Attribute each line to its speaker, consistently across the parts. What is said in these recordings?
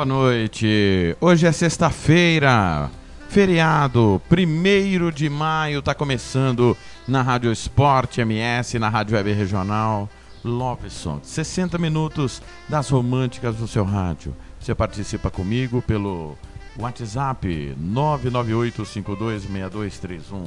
Speaker 1: Boa noite. Hoje é sexta-feira, feriado, 1 de maio, tá começando na Rádio Esporte MS, na Rádio Web Regional. Love Song, 60 minutos das românticas do seu rádio. Você participa comigo pelo WhatsApp 998526231.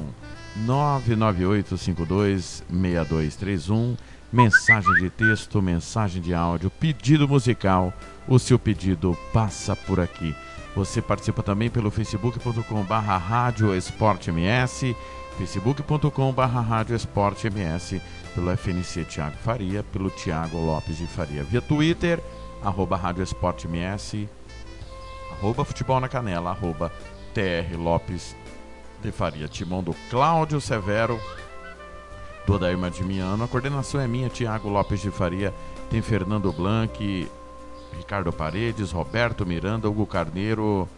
Speaker 1: 998526231. Mensagem de texto, mensagem de áudio, pedido musical o seu pedido passa por aqui. Você participa também pelo facebook.com barra ms, facebook.com barra pelo FNC Tiago Faria, pelo Tiago Lopes de Faria, via Twitter, arroba rádio esporte ms, arroba futebol na canela, arroba TR Lopes de Faria, timão do Cláudio Severo, do Odair Madimiano, a coordenação é minha, Tiago Lopes de Faria, tem Fernando Blanc, Ricardo Paredes, Roberto Miranda, Hugo Carneiro,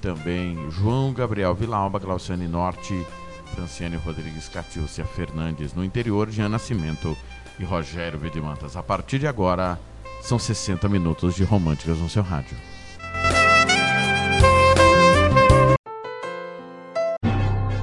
Speaker 1: também João Gabriel Villalba, Glauciane Norte, Franciane Rodrigues Catiúcia Fernandes no interior, Jean Nascimento e Rogério Vidimantas. A partir de agora, são 60 minutos de românticas no seu rádio.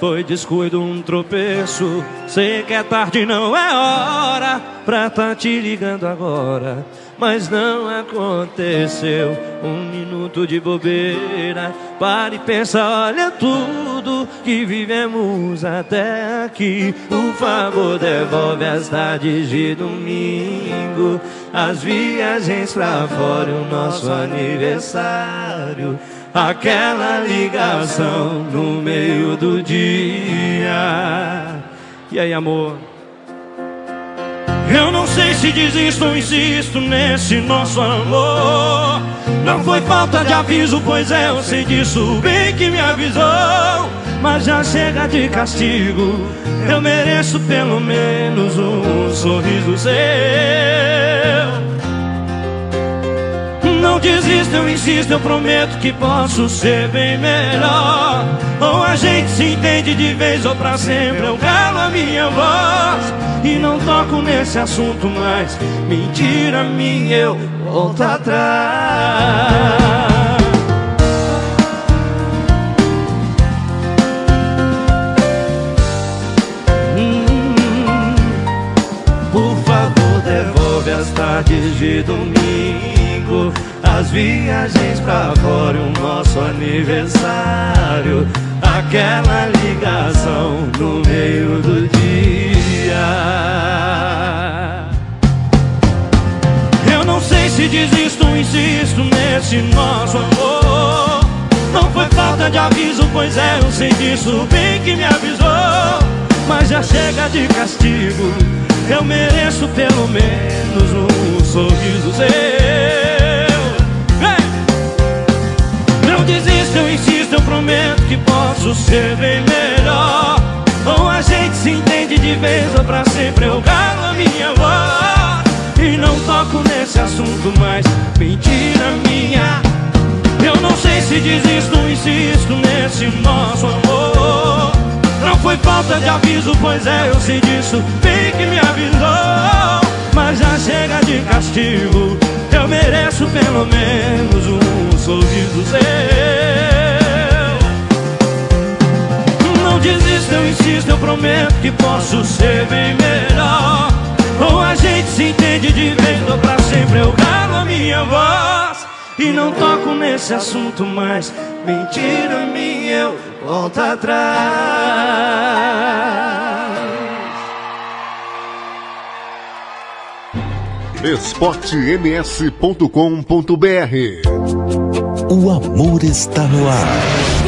Speaker 2: foi descuido, um tropeço. Sei que é tarde, não é hora pra tá te ligando agora. Mas não aconteceu, um minuto de bobeira. Pare e pensa, olha tudo que vivemos até aqui. Por favor, devolve as tardes de domingo, as viagens pra fora, o nosso aniversário. Aquela ligação no meio do dia. E aí, amor? Eu não sei se desisto ou insisto nesse nosso amor. Não foi falta de aviso, pois é, eu sei disso bem que me avisou. Mas já chega de castigo, eu mereço pelo menos um sorriso seu. Desisto, eu insisto, eu prometo que posso ser bem melhor. Ou a gente se entende de vez ou pra sempre, eu calo a minha voz. E não toco nesse assunto mais. Mentira minha, eu volto atrás. Hum, Por favor, devolve as tardes de domingo, as viagens pra fora, o nosso aniversário, aquela ligação no meio do dia. Eu não sei se desisto insisto nesse nosso amor. Não foi falta de aviso, pois é, eu sei disso bem que me avisou. Mas já chega de castigo, eu mereço pelo menos um sorriso seu. prometo que posso ser bem melhor. Ou a gente se entende de vez ou pra sempre eu calo a minha voz. E não toco nesse assunto mais, mentira minha. Eu não sei se desisto, insisto nesse nosso amor. Não foi falta de aviso, pois é, eu sei disso, bem que me avisou. Mas já chega de castigo, eu mereço pelo menos um sorriso seu desisto, eu insisto, eu prometo que posso ser bem melhor. Ou a gente se entende de vez, ou pra sempre eu calo a minha voz. E não toco nesse assunto mais. Mentira minha, eu volto atrás.
Speaker 3: esportems.com.br O amor está no ar.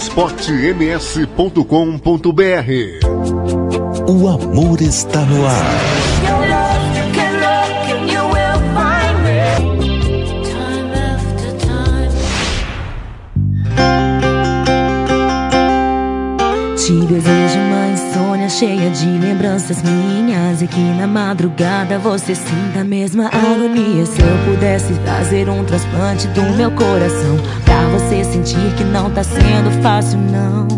Speaker 4: esportems.com.br O amor está no ar.
Speaker 3: Your love, you can look and you will find me. Time after time.
Speaker 5: Te desejo uma insônia cheia de lembranças minhas E que na madrugada você sinta a mesma agonia Se eu pudesse fazer um transplante do meu coração Pra você sentir que não tá sendo fácil não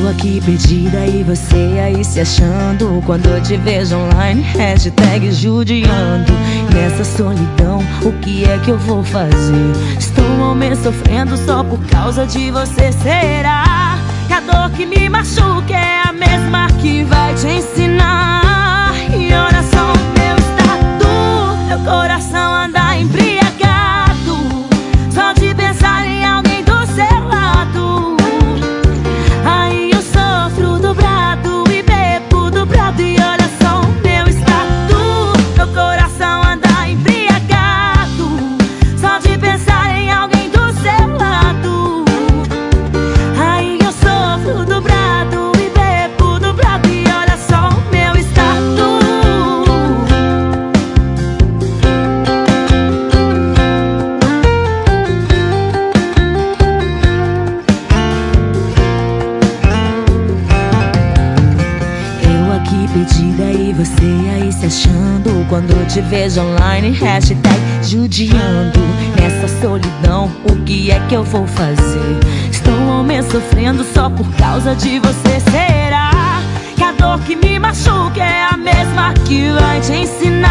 Speaker 5: eu aqui perdida e você aí se achando Quando eu te vejo online, hashtag judiando Nessa solidão, o que é que eu vou fazer? Estou ao me sofrendo só por causa de você Será que a dor que me machuca é a mesma que vai te ensinar? E olha só o meu estado Meu coração causa de você Será que a dor que me machuca é a mesma que vai te ensinar?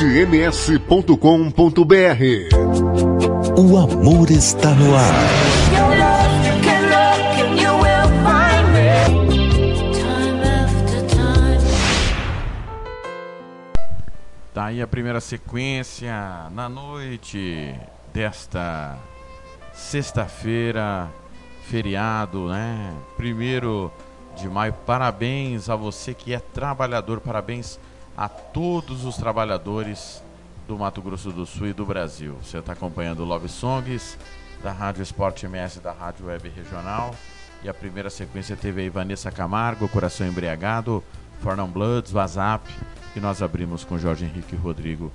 Speaker 4: esportems.com.br O amor está no ar.
Speaker 1: Tá aí a primeira sequência na noite desta sexta-feira, feriado, né? Primeiro de maio. Parabéns a você que é trabalhador, parabéns a todos os trabalhadores do Mato Grosso do Sul e do Brasil. Você está acompanhando o Love Songs da Rádio Esporte MS da Rádio Web Regional. E a primeira sequência teve aí Vanessa Camargo, Coração Embriagado, Fornão Bloods, WhatsApp. E nós abrimos com Jorge Henrique Rodrigo,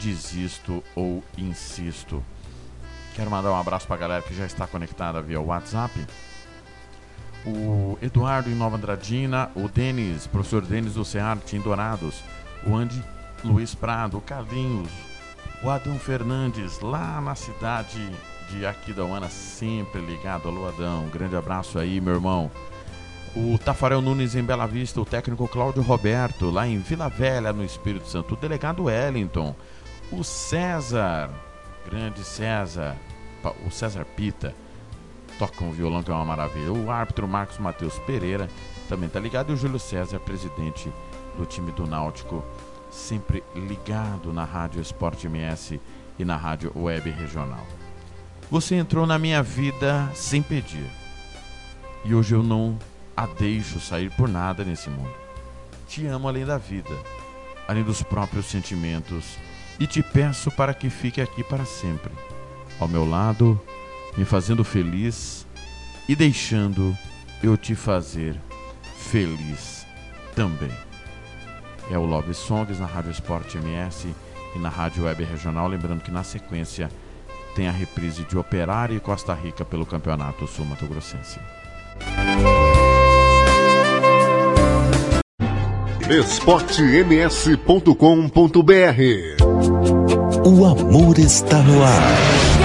Speaker 1: Desisto ou Insisto. Quero mandar um abraço para a galera que já está conectada via WhatsApp. O Eduardo em Nova Andradina, o Denis, professor Denis do Cearte em Dourados, o Andy Luiz Prado, o Carlinhos, o Adão Fernandes, lá na cidade de Aquidauana, sempre ligado. Alô, Adão, um grande abraço aí, meu irmão. O Tafarel Nunes em Bela Vista, o técnico Cláudio Roberto, lá em Vila Velha, no Espírito Santo, o delegado Wellington, o César, grande César, o César Pita, toca um violão que é uma maravilha. O árbitro Marcos Matheus Pereira também tá ligado. E o Júlio César, presidente do time do Náutico, sempre ligado na Rádio Esporte MS e na Rádio Web Regional. Você entrou na minha vida sem pedir. E hoje eu não a deixo sair por nada nesse mundo. Te amo além da vida, além dos próprios sentimentos, e te peço para que fique aqui para sempre, ao meu lado, me fazendo feliz e deixando eu te fazer feliz também é o Love Songs na Rádio Esporte MS e na Rádio Web Regional. Lembrando que na sequência tem a reprise de Operário e Costa Rica pelo Campeonato Sul Mato Grossense.
Speaker 4: esportems.com.br O amor está no ar.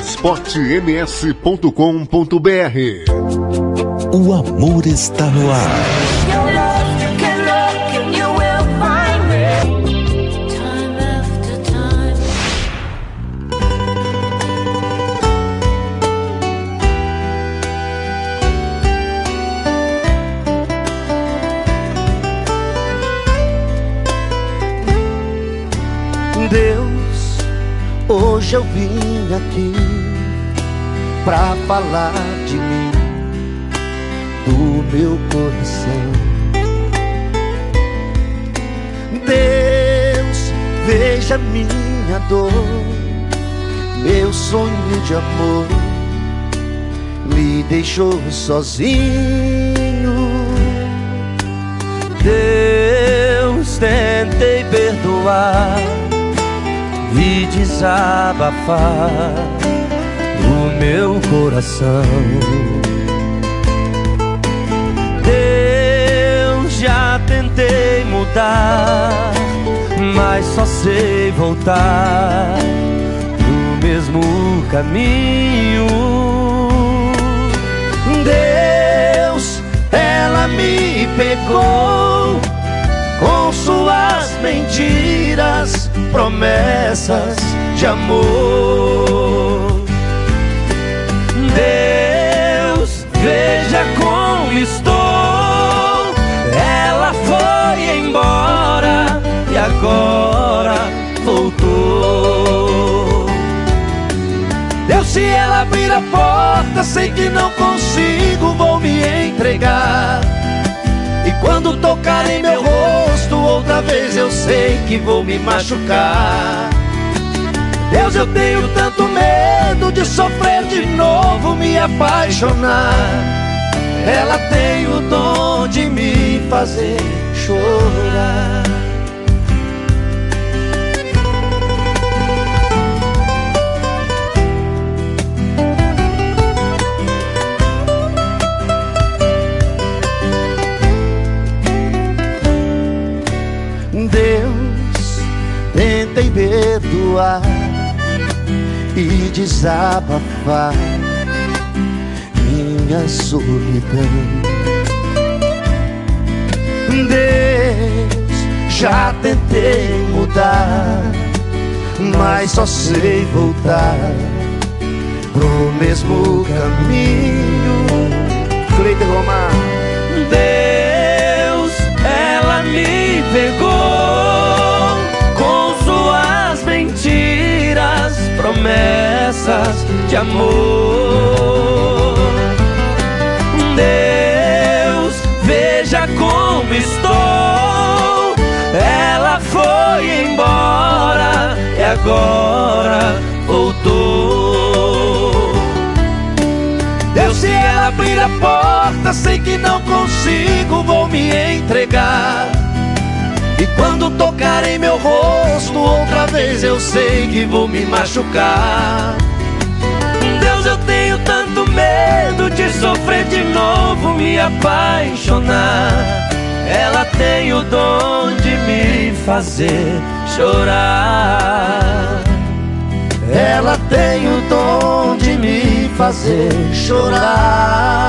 Speaker 4: esportems.com.br O amor está no ar.
Speaker 6: Deus, hoje eu vi aqui pra falar de mim, do meu coração. Deus, veja minha dor,
Speaker 7: meu sonho de amor me deixou sozinho. Deus, tentei perdoar e desabafar o meu coração. Deus, já tentei mudar, mas só sei voltar no mesmo caminho. Deus, ela me pegou com suas mentiras, promessas de amor. Deus, veja como estou. Ela foi embora e agora voltou. Deus, se ela abrir a porta, sei que não consigo, vou me entregar. E quando tocar em meu rosto outra vez, eu sei que vou me machucar. Deus, eu tenho tanto medo de sofrer de novo, me apaixonar. Ela tem o dom de me fazer chorar. Perdoar e desabafar minha solidão. Deus, já tentei mudar, mas só sei voltar pro mesmo caminho. Cleiton Romar. Deus, ela me pegou promessas de amor. Deus, veja como estou. Ela foi embora e agora voltou. Deus, se ela abrir a porta, sei que não consigo, vou me entregar. E quando tocar em meu rosto outra vez, eu sei que vou me machucar. Deus, eu tenho tanto medo de sofrer de novo, me apaixonar. Ela tem o dom de me fazer chorar. Ela tem o dom de me fazer chorar.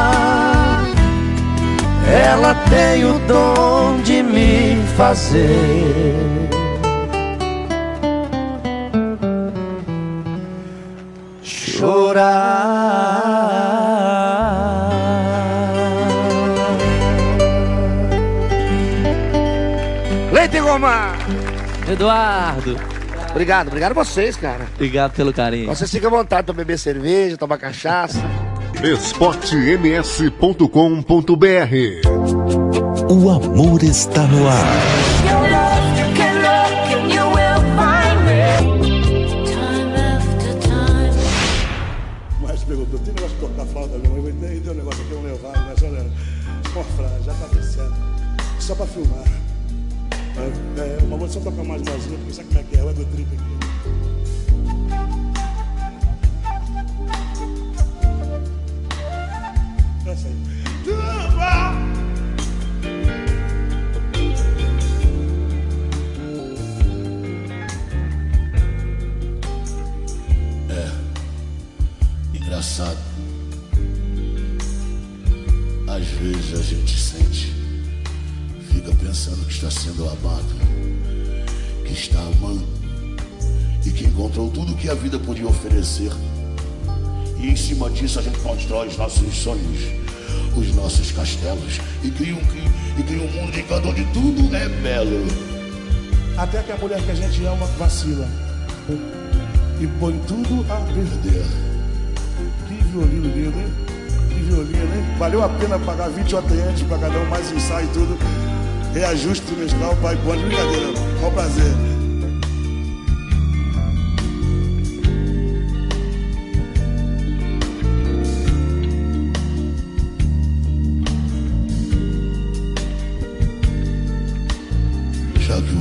Speaker 7: Ela tem o dom de me fazer chorar. Leite Gomar!
Speaker 8: Eduardo,
Speaker 7: Obrigado, obrigado a vocês, cara.
Speaker 8: obrigado pelo carinho.
Speaker 7: Vocês ficam à vontade pra beber cerveja, tomar cachaça.
Speaker 9: esportems.com.br
Speaker 10: O amor está no ar.
Speaker 11: Uma. Só pra filmar. É, é, mas vou só tocar mais vazio, porque sabe como é que é? É do trip Aí.
Speaker 12: Engraçado. Às vezes a gente sente, fica pensando que está sendo amado, que está amando e que encontrou tudo que a vida podia oferecer. E em cima disso a gente constrói os nossos sonhos, os nossos castelos e cria um, e cria um mundo de cada onde tudo é belo.
Speaker 11: Até que a mulher que a gente ama vacila. E põe tudo a perder. Que violino lindo, hein? Que violino, hein? Valeu a pena pagar 20 atendentes para cada um, mais ensaio e tudo. Reajuste trimestral, pai, pode brincadeira. Qual prazer.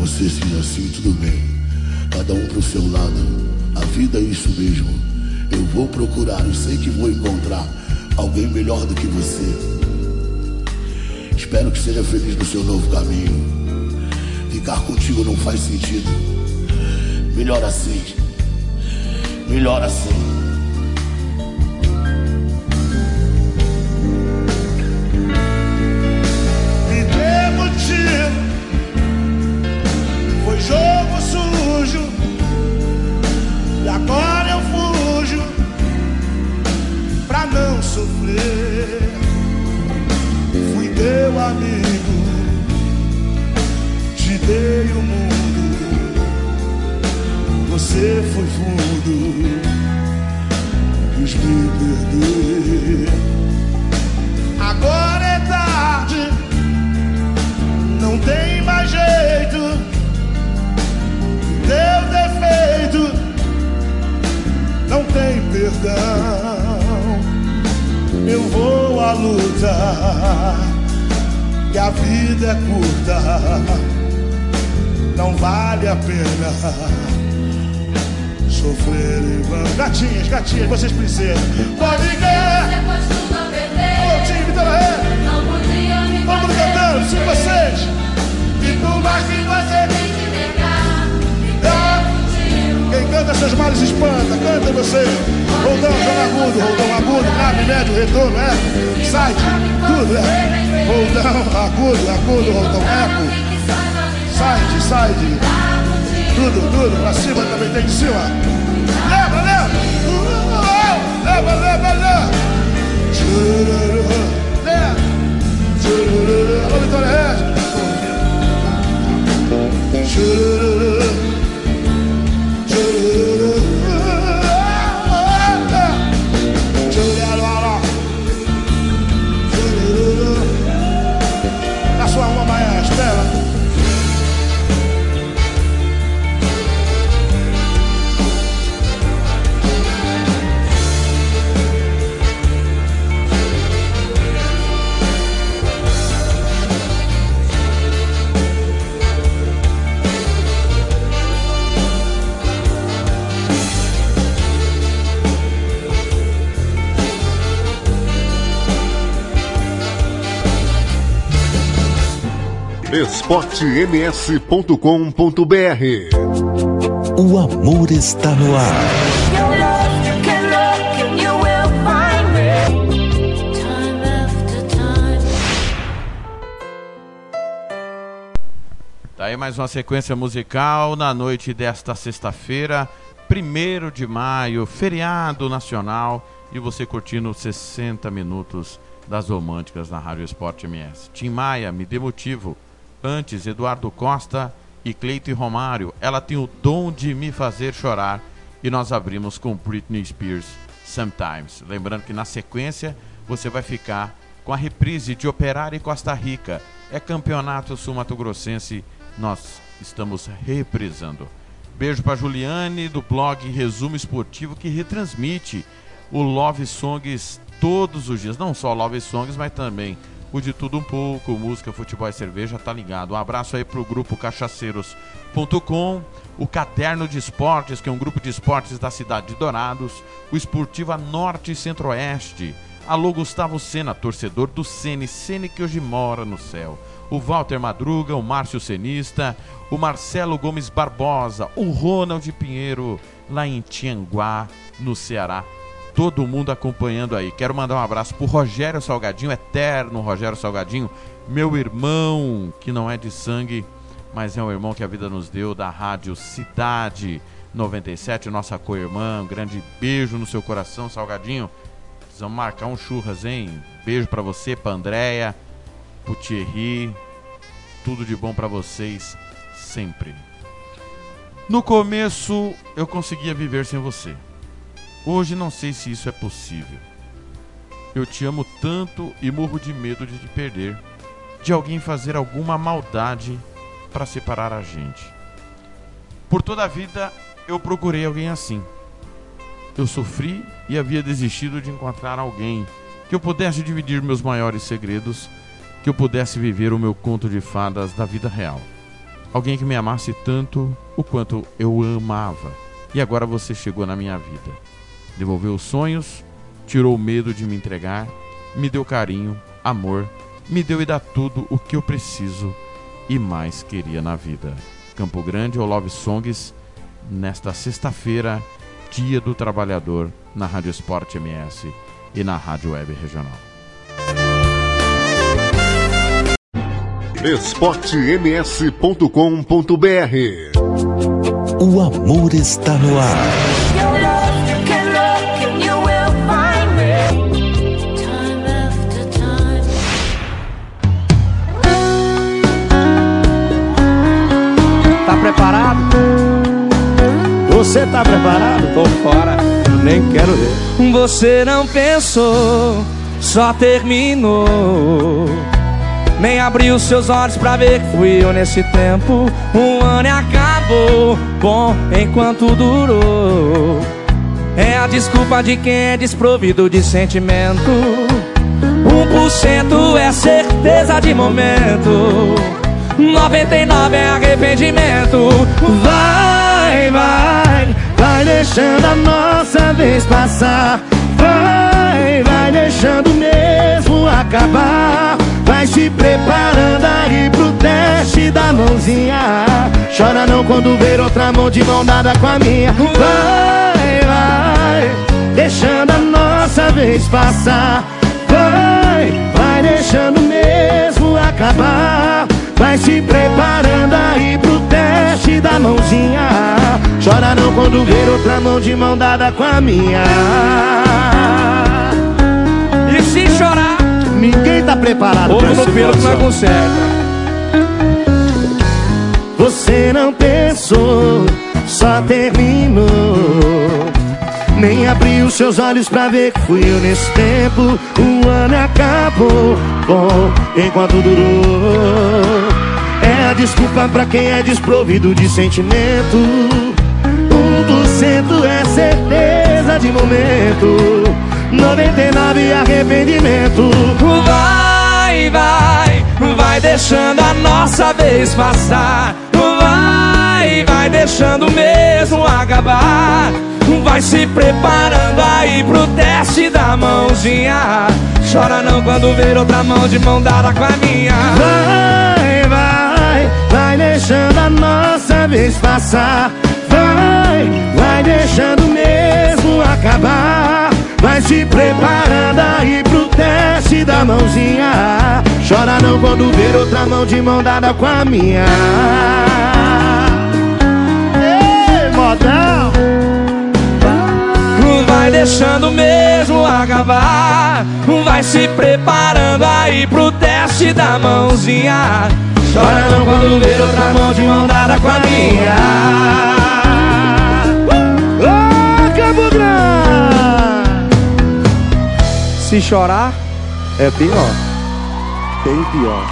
Speaker 12: Você seja assim, tudo bem. Cada um pro seu lado. A vida é isso mesmo. Eu vou procurar e sei que vou encontrar alguém melhor do que você. Espero que seja feliz no seu novo caminho. Ficar contigo não faz sentido. Melhor assim. Melhor assim.
Speaker 11: Me motivo Foi jogo sujo. E agora eu fujo Pra não sofrer. Fui teu amigo Te dei o mundo. Você foi fundo Quis me perder. Agora é tarde não tem mais jeito. Teu defeito não tem perdão. Eu vou à luta, que a vida é curta, não vale a pena sofrer em vão. Gatinhas, gatinhas, vocês princesas, pode. Ô, time Vitória Ré. Todo mundo cantando, sim, vocês. E você. Roldão, joga agudo, roldão agudo, grave, médio, retorno, é. Side, tudo, é. Roldão, agudo, agudo, roldão, eco. Side, side. Tudo, tudo, pra cima também tem de cima. Leva, leva. Leva, leva, leva. Alô, Vitória Regis.
Speaker 4: esportems.com.br O amor está no ar.
Speaker 1: Tá aí mais uma sequência musical na noite desta sexta-feira, 1 de maio, feriado nacional, e você curtindo 60 minutos das românticas na Rádio Esporte MS. Tim Maia, me dê motivo. Antes, Eduardo Costa e Cleito e Romário. Ela tem o dom de me fazer chorar. E nós abrimos com Britney Spears, Sometimes. Lembrando que na sequência você vai ficar com a reprise de Operário e Costa Rica. É campeonato sul-mato-grossense. Nós estamos reprisando. Beijo para Juliane do blog Resumo Esportivo que retransmite o Love Songs todos os dias. Não só Love Songs, mas também o de tudo um pouco, música, futebol e cerveja, tá ligado. Um abraço aí pro grupo cachaceiros.com, o Caderno de Esportes, que é um grupo de esportes da cidade de Dourados, o Esportiva Norte e Centro-Oeste. Alô Gustavo Sena, torcedor do Sene, Sene que hoje mora no céu. O Walter Madruga, o Márcio Senista, o Marcelo Gomes Barbosa, o Ronald Pinheiro, lá em Tianguá, no Ceará todo mundo acompanhando aí. Quero mandar um abraço pro Rogério Salgadinho, eterno Rogério Salgadinho, meu irmão, que não é de sangue, mas é um irmão que a vida nos deu, da Rádio Cidade 97, nossa co-irmã. Um grande beijo no seu coração, Salgadinho. Precisamos marcar um churras, hein? Beijo para você, pra Andréia, pro Thierry. Tudo de bom para vocês sempre. No começo eu conseguia viver sem você. Hoje não sei se isso é possível. Eu te amo tanto e morro de medo de te perder, de alguém fazer alguma maldade para separar a gente. Por toda a vida eu procurei alguém assim. Eu sofri e havia desistido de encontrar alguém que eu pudesse dividir meus maiores segredos, que eu pudesse viver o meu conto de fadas da vida real. Alguém que me amasse tanto o quanto eu amava. E agora você chegou na minha vida. Devolveu os sonhos, tirou o medo de me entregar, me deu carinho, amor, me deu e dá tudo o que eu preciso e mais queria na vida. Campo Grande ou Love Songs, nesta sexta-feira, Dia do Trabalhador, na Rádio Esporte MS e na Rádio Web Regional.
Speaker 9: esportems.com.br O amor está no ar.
Speaker 6: Você tá preparado?
Speaker 13: Tô fora.
Speaker 6: Nem quero ver.
Speaker 13: Você não pensou, só terminou. Nem abriu seus olhos pra ver que fui eu nesse tempo. Um ano e acabou, bom enquanto durou. É a desculpa de quem é desprovido de sentimento. Um por cento é certeza de momento. 99 é arrependimento.
Speaker 6: Vai, vai, vai deixando a nossa vez passar. Vai, vai deixando mesmo acabar. Vai se preparando aí pro teste da mãozinha. Chora não quando ver outra mão de mão dada com a minha. Vai, vai, deixando a nossa vez passar. Vai, vai deixando mesmo acabar. Vai se preparando aí pro teste da mãozinha. Chora não quando ver outra mão de mão dada com a minha.
Speaker 13: E se chorar,
Speaker 6: Ninguém tá preparado
Speaker 13: ovo
Speaker 6: pra
Speaker 13: no pelo que não
Speaker 6: situação.
Speaker 13: conserta.
Speaker 6: Você não pensou, só terminou. Nem abriu seus olhos pra ver que fui eu nesse tempo. O ano acabou, bom, enquanto durou. É a desculpa pra quem é desprovido de sentimento. Um por cento é certeza de momento. 99 é arrependimento.
Speaker 13: Vai, vai, vai deixando a nossa vez passar. Vai, vai deixando mesmo acabar. Vai se preparando aí pro teste da mãozinha. Chora não quando ver outra mão de mão dada com a minha.
Speaker 6: Vai, vai, vai deixando a nossa vez passar. Vai, vai deixando mesmo acabar. Vai se preparando aí pro teste da mãozinha. Chora não quando ver outra mão de mão dada com a minha.
Speaker 13: Vai deixando mesmo acabar. Vai se preparando aí pro teste da mãozinha. Chora não quando ver outra mão de mão dada com a minha.
Speaker 6: Ô, Campo Grande!
Speaker 13: Se chorar,
Speaker 6: É pior. Tem pior.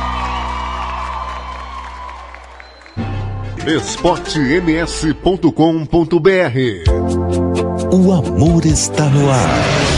Speaker 9: esportems.com.br O amor está no ar.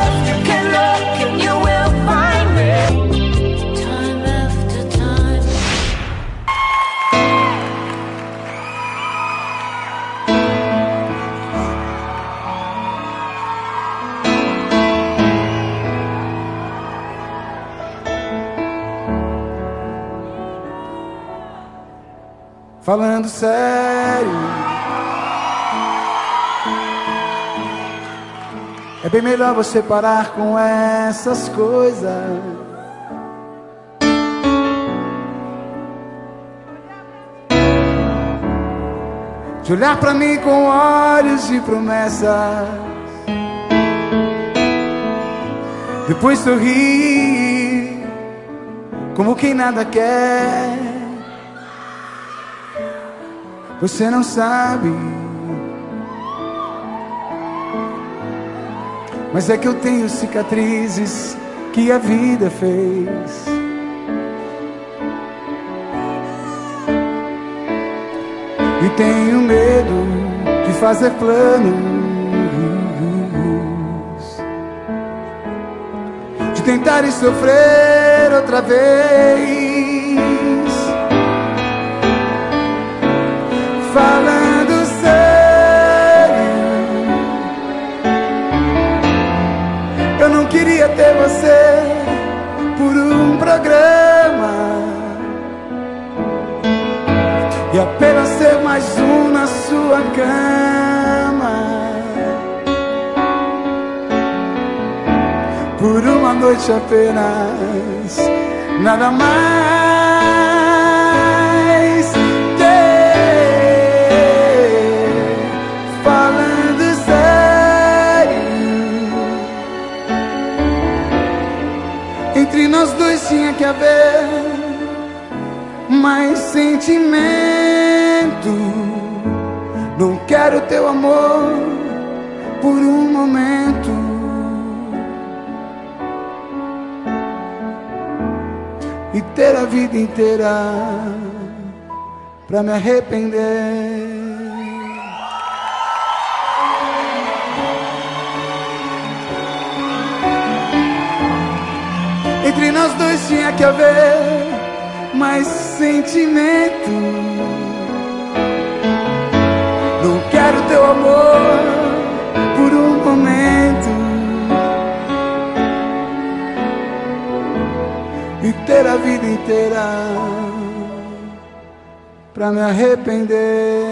Speaker 14: Bem melhor você parar com essas coisas. De olhar pra mim com olhos de promessas. Depois sorrir, como quem nada quer. Você não sabe. Mas é que eu tenho cicatrizes que a vida fez. E tenho medo de fazer planos. De tentar e sofrer outra vez. falando queria ter você por um programa e apenas ser mais um na sua cama. Por uma noite apenas, nada mais. Nós dois tinha que haver mais sentimento. Não quero teu amor por um momento. E ter a vida inteira pra me arrepender. Nós dois tinha que haver mais sentimento. Não quero teu amor por um momento. E ter a vida inteira pra me arrepender.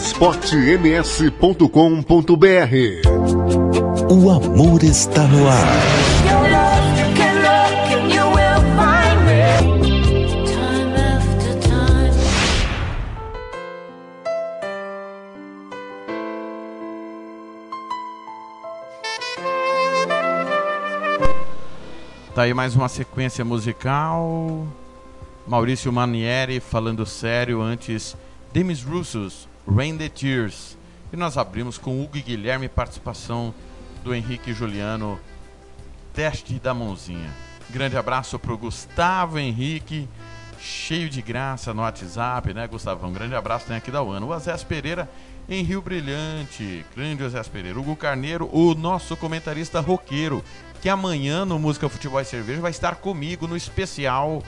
Speaker 4: esportems.com.br O amor está no ar.
Speaker 1: Tá aí mais uma sequência musical. Maurício Manieri falando sério antes Demis Russos, Rain the Tears. E nós abrimos com Hugo e Guilherme, participação do Henrique Juliano, Teste da Mãozinha. Grande abraço pro Gustavo Henrique, cheio de graça no WhatsApp, né, Gustavão? Grande abraço tem aqui da UANA. O Azés Pereira em Rio Brilhante, grande Azés Pereira. Hugo Carneiro, o nosso comentarista roqueiro, que amanhã no Música Futebol e Cerveja vai estar comigo no especial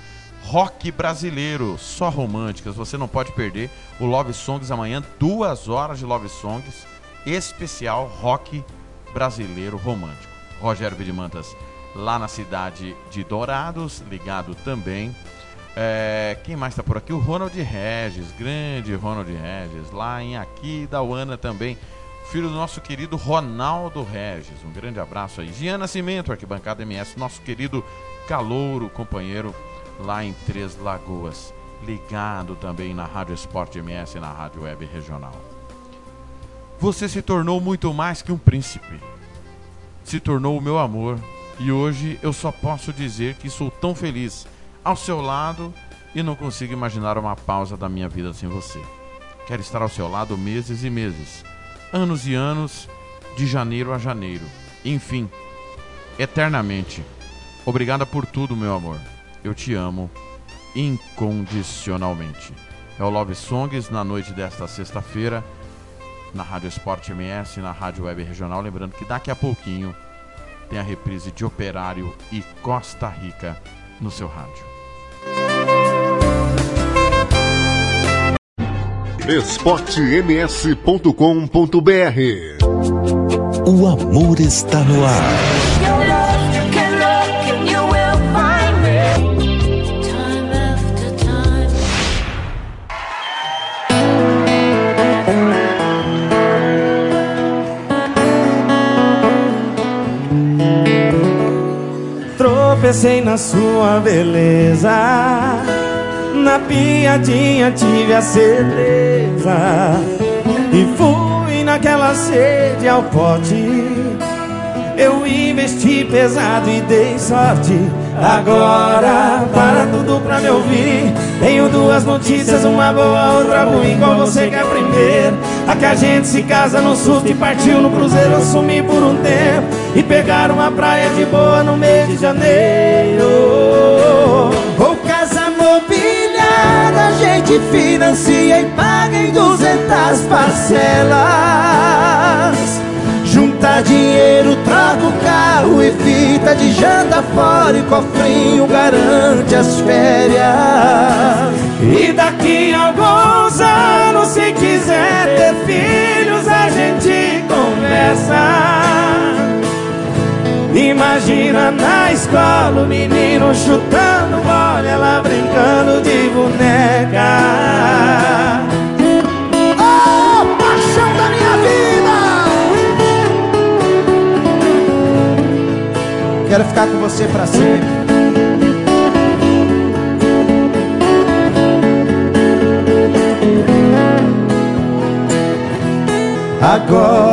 Speaker 1: Rock Brasileiro, só românticas. Você não pode perder o Love Songs amanhã, duas horas de Love Songs, especial Rock Brasileiro Romântico. Rogério Vidimantas, lá na cidade de Dourados, ligado também. É, quem mais está por aqui? O Ronald Regis, grande Ronald Regis, lá em Aquidauana também. Filho do nosso querido Ronaldo Regis. Um grande abraço aí. Giana Nascimento, arquibancada MS, nosso querido Calouro, companheiro lá em Três Lagoas. Ligado também na Rádio Esporte MS e na Rádio Web Regional. Você se tornou muito mais que um príncipe. Se tornou o meu amor. E hoje eu só posso dizer que sou tão feliz ao seu lado e não consigo imaginar uma pausa da minha vida sem você. Quero estar ao seu lado meses e meses, anos e anos, de janeiro a janeiro. Enfim, eternamente. Obrigada por tudo, meu amor. Eu te amo incondicionalmente. É o Love Songs na noite desta sexta-feira, na Rádio Esporte MS, na Rádio Web Regional. Lembrando que daqui a pouquinho tem a reprise de Operário e Costa Rica no seu rádio.
Speaker 9: esportems.com.br O amor está no ar.
Speaker 13: Tropecei na sua beleza, na piadinha tive a certeza. E fui naquela sede ao pote. Eu investi pesado e dei sorte. Agora, para tudo pra me ouvir. Tenho duas notícias, uma boa, outra ruim. Qual você quer primeiro? A que a gente se casa no susto e partiu no cruzeiro. Eu sumi por um tempo e pegaram uma praia de boa no mês de janeiro.
Speaker 15: Ou casa mobiliada, a gente financia e paga em 200 parcelas. Junta dinheiro, troca o carro e fita de janta fora e cofrinho garante as férias.
Speaker 13: E daqui a alguns anos, se quiser ter filhos, a gente conversa. Imagina na escola o menino chutando bola, ela brincando de boneca.
Speaker 15: Oh, paixão da minha vida! Quero ficar com você pra sempre. Agora,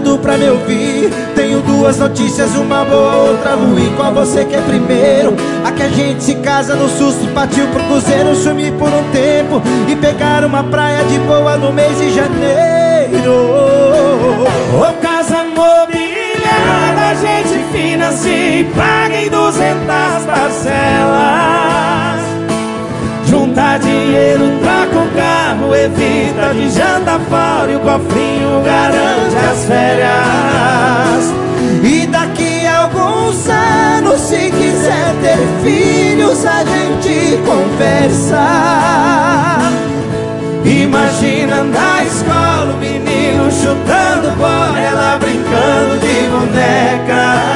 Speaker 15: tudo pra me ouvir Tenho duas notícias, uma boa, outra ruim Qual você quer primeiro? A que a gente se casa no susto Partiu pro cruzeiro, sumir por um tempo E pegar uma praia de boa no mês de janeiro
Speaker 13: Ô casa mobiliada, gente financia e paga em 200 parcelas. Junta dinheiro, troca o carro, evita de janta fora e o cofrinho garante as férias.
Speaker 15: E daqui a alguns anos, se quiser ter filhos, a gente conversa.
Speaker 13: Imagina na escola o menino chutando bola, ela brincando de boneca.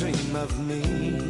Speaker 16: Dream of me?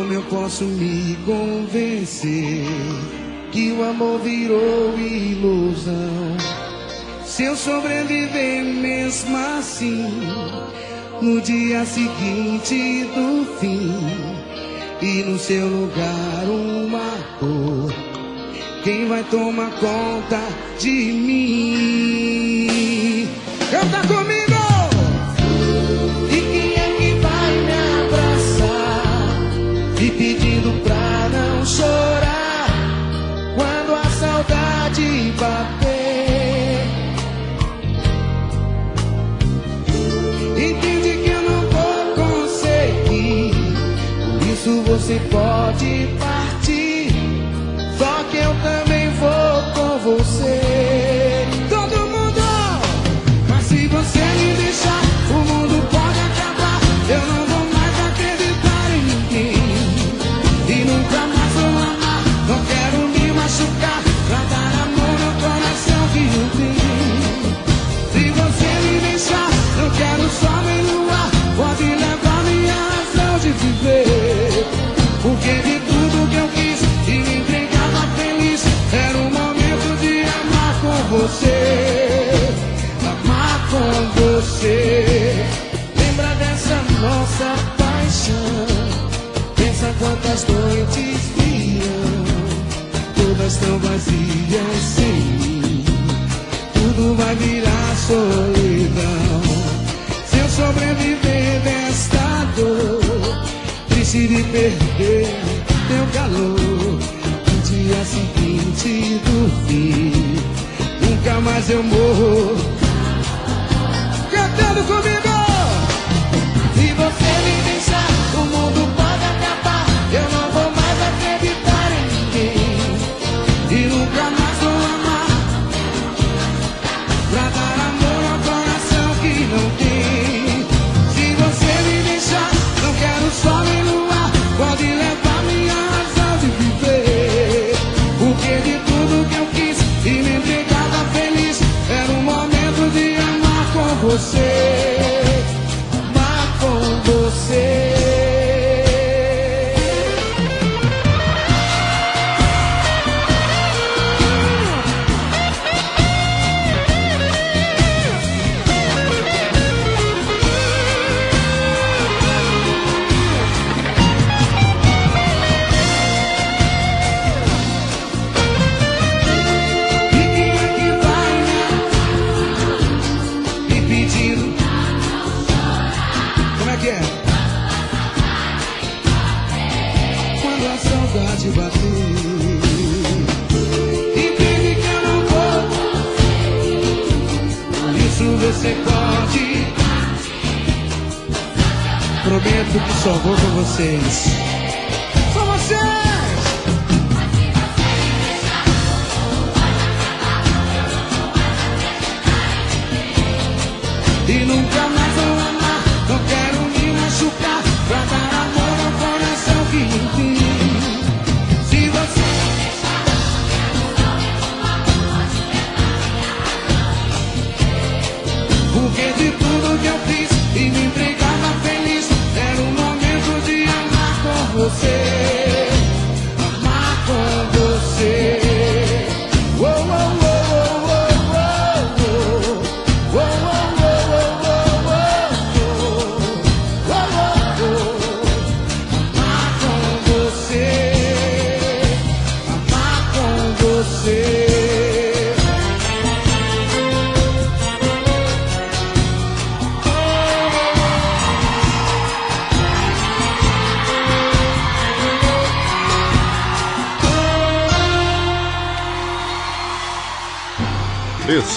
Speaker 14: Como eu posso me convencer que o amor virou ilusão? Se eu sobreviver mesmo assim, no dia seguinte do fim, e no seu lugar uma cor, quem vai tomar conta de mim? Canta comigo! Pedindo pra não chorar quando a saudade bater. Entende que eu não vou conseguir, por isso você pode partir. Só que eu também vou com você. Você. Lembra dessa nossa paixão. Pensa quantas noites viam, todas tão vazias sem mim. Tudo vai virar solidão. Se eu sobreviver desta dor, triste de perder teu calor. No dia seguinte do fim, nunca mais eu morro. Cantando comigo!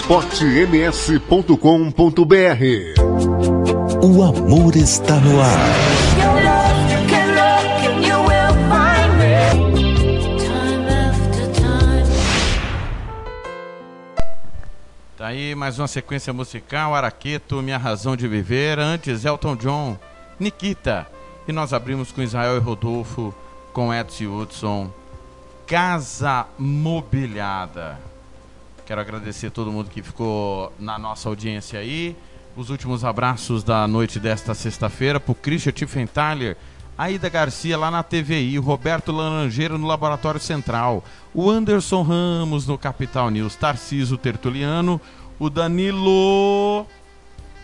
Speaker 4: esportems.com.br O amor está no ar.
Speaker 1: Tá aí mais uma sequência musical, Araqueto, Minha Razão de Viver. Antes, Elton John, Nikita. E nós abrimos com Israel e Rodolfo, com Edson Hudson, Casa Mobiliada. Quero agradecer todo mundo que ficou na nossa audiência aí. Os últimos abraços da noite desta sexta-feira pro Christian Tiffenthaler, Aida Garcia lá na TVI, o Roberto Laranjeiro no Laboratório Central, o Anderson Ramos no Capital News, Tarciso Tertuliano, o Danilo,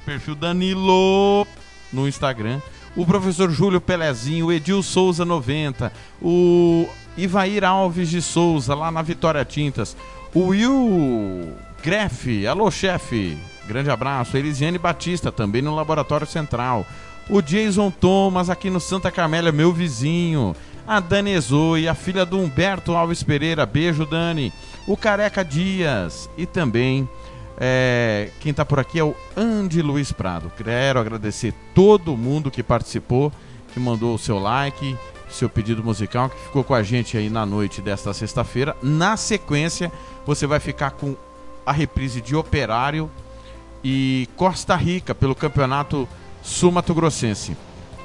Speaker 1: perfil Danilo no Instagram, o professor Júlio Pelezinho, o Edil Souza 90, o Ivair Alves de Souza lá na Vitória Tintas, o Will Greff, alô chefe, grande abraço, Elisiane Batista também no Laboratório Central, o Jason Thomas aqui no Santa Carmélia, meu vizinho, a Dani Ezoe, a filha do Humberto Alves Pereira, beijo Dani, o Careca Dias e também é, quem está por aqui é o Andy Luiz Prado. Quero agradecer todo mundo que participou, que mandou o seu like, seu pedido musical, que ficou com a gente aí na noite desta sexta-feira. Na sequência, você vai ficar com a reprise de Operário e Costa Rica pelo Campeonato Sul-Mato Grossense.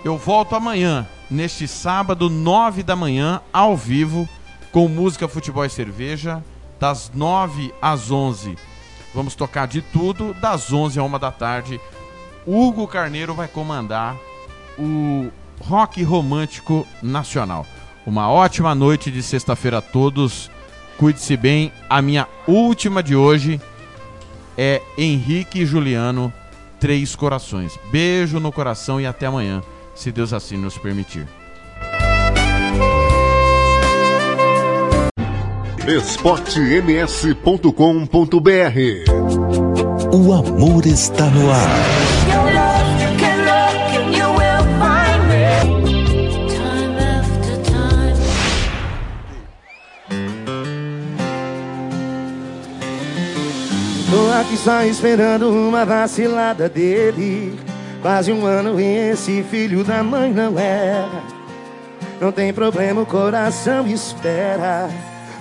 Speaker 1: Eu volto amanhã, neste sábado, 9 da manhã, ao vivo, com música, futebol e cerveja, das 9 às 11. Vamos tocar de tudo, das 11 à 1 da tarde. Hugo Carneiro vai comandar o Rock Romântico Nacional. Uma ótima noite de sexta-feira a todos. Cuide-se bem. A minha última de hoje é Henrique e Juliano, Três Corações. Beijo no coração e até amanhã, se Deus assim nos permitir.
Speaker 4: esportems.com.br O amor está no ar.
Speaker 6: Tô aqui só esperando uma vacilada dele. Quase um ano e esse filho da mãe não erra. Não tem problema, o coração espera.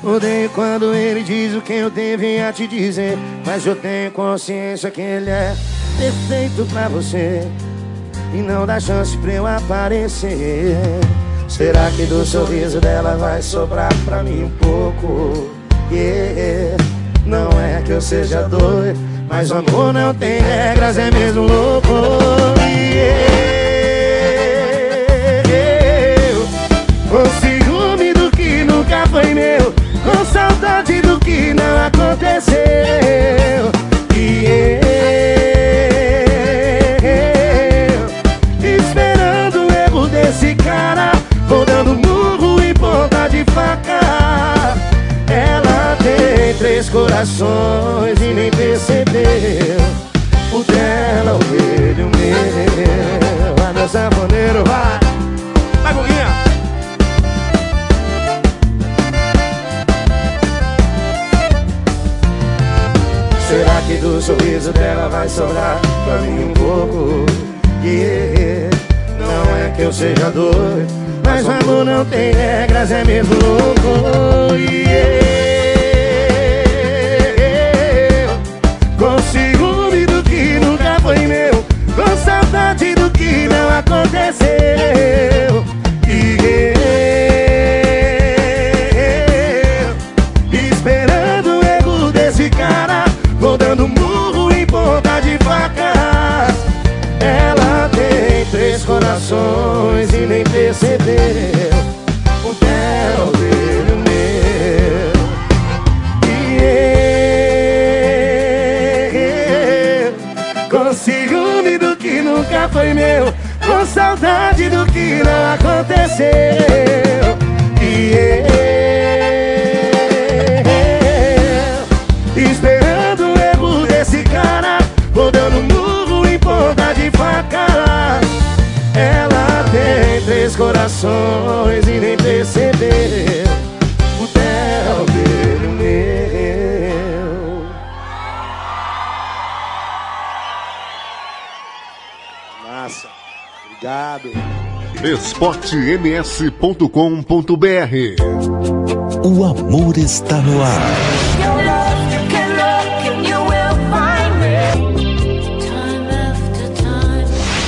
Speaker 6: Odeio quando ele diz o que eu devia te dizer. Mas eu tenho consciência que ele é perfeito pra você. E não dá chance pra eu aparecer. Será que do sorriso dela vai sobrar pra mim um pouco? Yeah. Não é que eu seja doido, mas o amor não tem regras, é mesmo louco. Yeah. Com ciúme do que nunca foi meu, com saudade do que não aconteceu. Corações e nem percebeu. O dela, o dele, o meu. Vai, meu sanfoneiro, vai. Vai, Guguinha. Será que do sorriso dela vai sobrar
Speaker 4: esportems.com.br O amor está no ar.